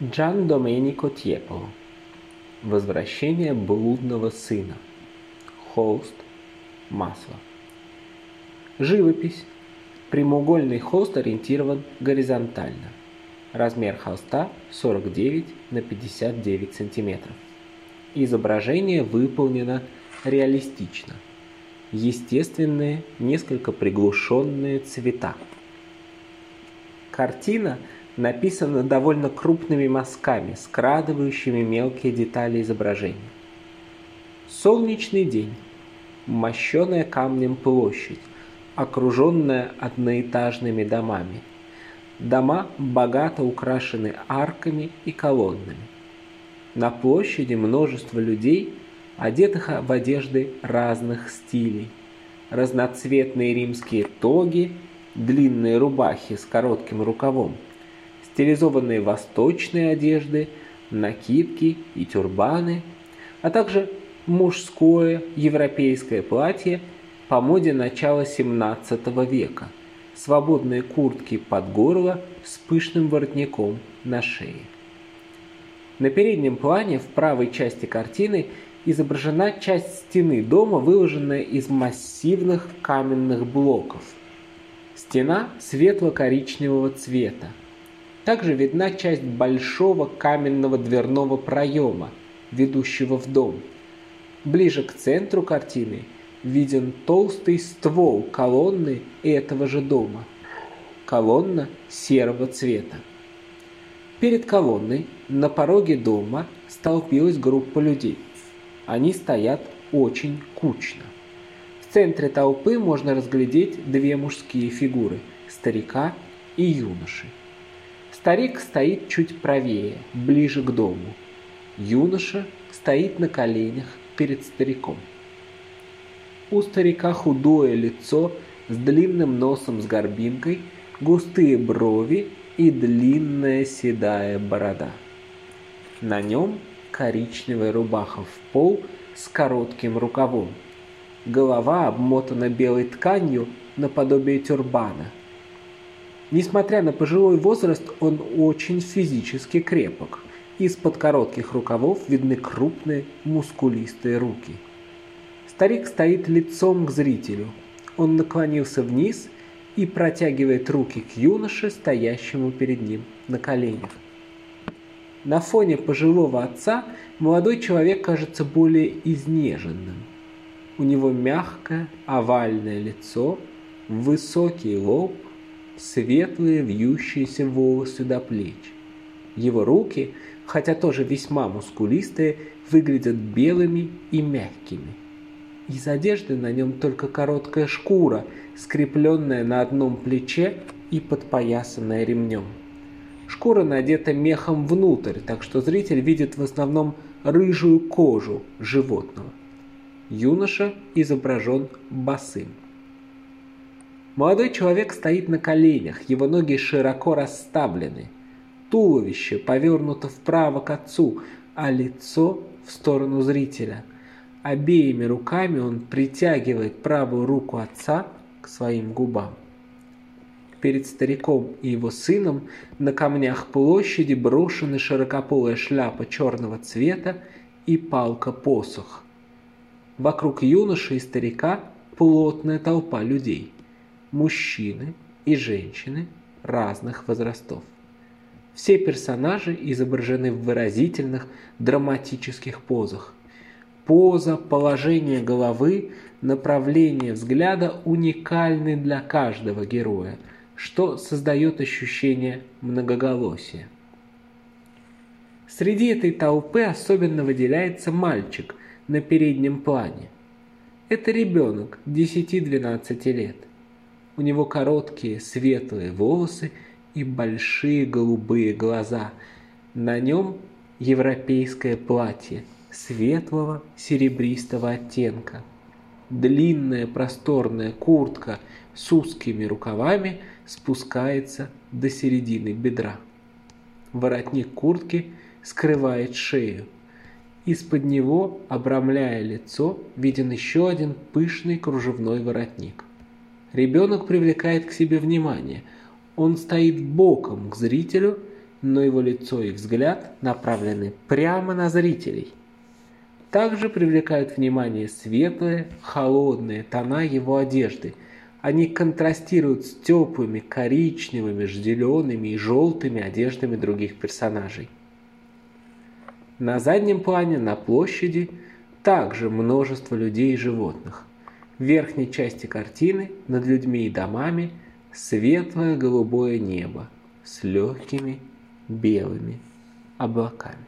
Джан Доменико Тьеполо. Возвращение блудного сына. Холст. Масло. Живопись. Прямоугольный холст ориентирован горизонтально. Размер холста 49 на 59 сантиметров. Изображение выполнено реалистично. Естественные, несколько приглушенные цвета. Картина – написано довольно крупными мазками, скрадывающими мелкие детали изображения. Солнечный день. Мощеная камнем площадь, окруженная одноэтажными домами. Дома богато украшены арками и колоннами. На площади множество людей, одетых в одежды разных стилей. Разноцветные римские тоги, длинные рубахи с коротким рукавом – стилизованные восточные одежды, накидки и тюрбаны, а также мужское европейское платье по моде начала 17 века, свободные куртки под горло с пышным воротником на шее. На переднем плане в правой части картины изображена часть стены дома, выложенная из массивных каменных блоков. Стена светло-коричневого цвета, также видна часть большого каменного дверного проема, ведущего в дом. Ближе к центру картины виден толстый ствол колонны этого же дома. Колонна серого цвета. Перед колонной на пороге дома столпилась группа людей. Они стоят очень кучно. В центре толпы можно разглядеть две мужские фигуры – старика и юноши. Старик стоит чуть правее, ближе к дому. Юноша стоит на коленях перед стариком. У старика худое лицо с длинным носом с горбинкой, густые брови и длинная седая борода. На нем коричневая рубаха в пол с коротким рукавом. Голова обмотана белой тканью наподобие тюрбана – Несмотря на пожилой возраст, он очень физически крепок. Из-под коротких рукавов видны крупные мускулистые руки. Старик стоит лицом к зрителю. Он наклонился вниз и протягивает руки к юноше, стоящему перед ним на коленях. На фоне пожилого отца молодой человек кажется более изнеженным. У него мягкое овальное лицо, высокий лоб, светлые вьющиеся волосы до плеч. Его руки, хотя тоже весьма мускулистые, выглядят белыми и мягкими. Из одежды на нем только короткая шкура, скрепленная на одном плече и подпоясанная ремнем. Шкура надета мехом внутрь, так что зритель видит в основном рыжую кожу животного. Юноша изображен босым. Молодой человек стоит на коленях, его ноги широко расставлены. Туловище повернуто вправо к отцу, а лицо в сторону зрителя. Обеими руками он притягивает правую руку отца к своим губам. Перед стариком и его сыном на камнях площади брошены широкополая шляпа черного цвета и палка-посох. Вокруг юноши и старика плотная толпа людей – мужчины и женщины разных возрастов. Все персонажи изображены в выразительных драматических позах. Поза, положение головы, направление взгляда уникальны для каждого героя, что создает ощущение многоголосия. Среди этой толпы особенно выделяется мальчик на переднем плане. Это ребенок 10-12 лет. У него короткие светлые волосы и большие голубые глаза. На нем европейское платье светлого серебристого оттенка. Длинная просторная куртка с узкими рукавами спускается до середины бедра. Воротник куртки скрывает шею. Из-под него, обрамляя лицо, виден еще один пышный кружевной воротник. Ребенок привлекает к себе внимание. Он стоит боком к зрителю но его лицо и взгляд направлены прямо на зрителей. Также привлекают внимание светлые, холодные тона его одежды. Они контрастируют с теплыми коричневыми, зелеными и желтыми одеждами других персонажей. На заднем плане на площади также множество людей и животных. В верхней части картины над людьми и домами светлое голубое небо с легкими белыми облаками.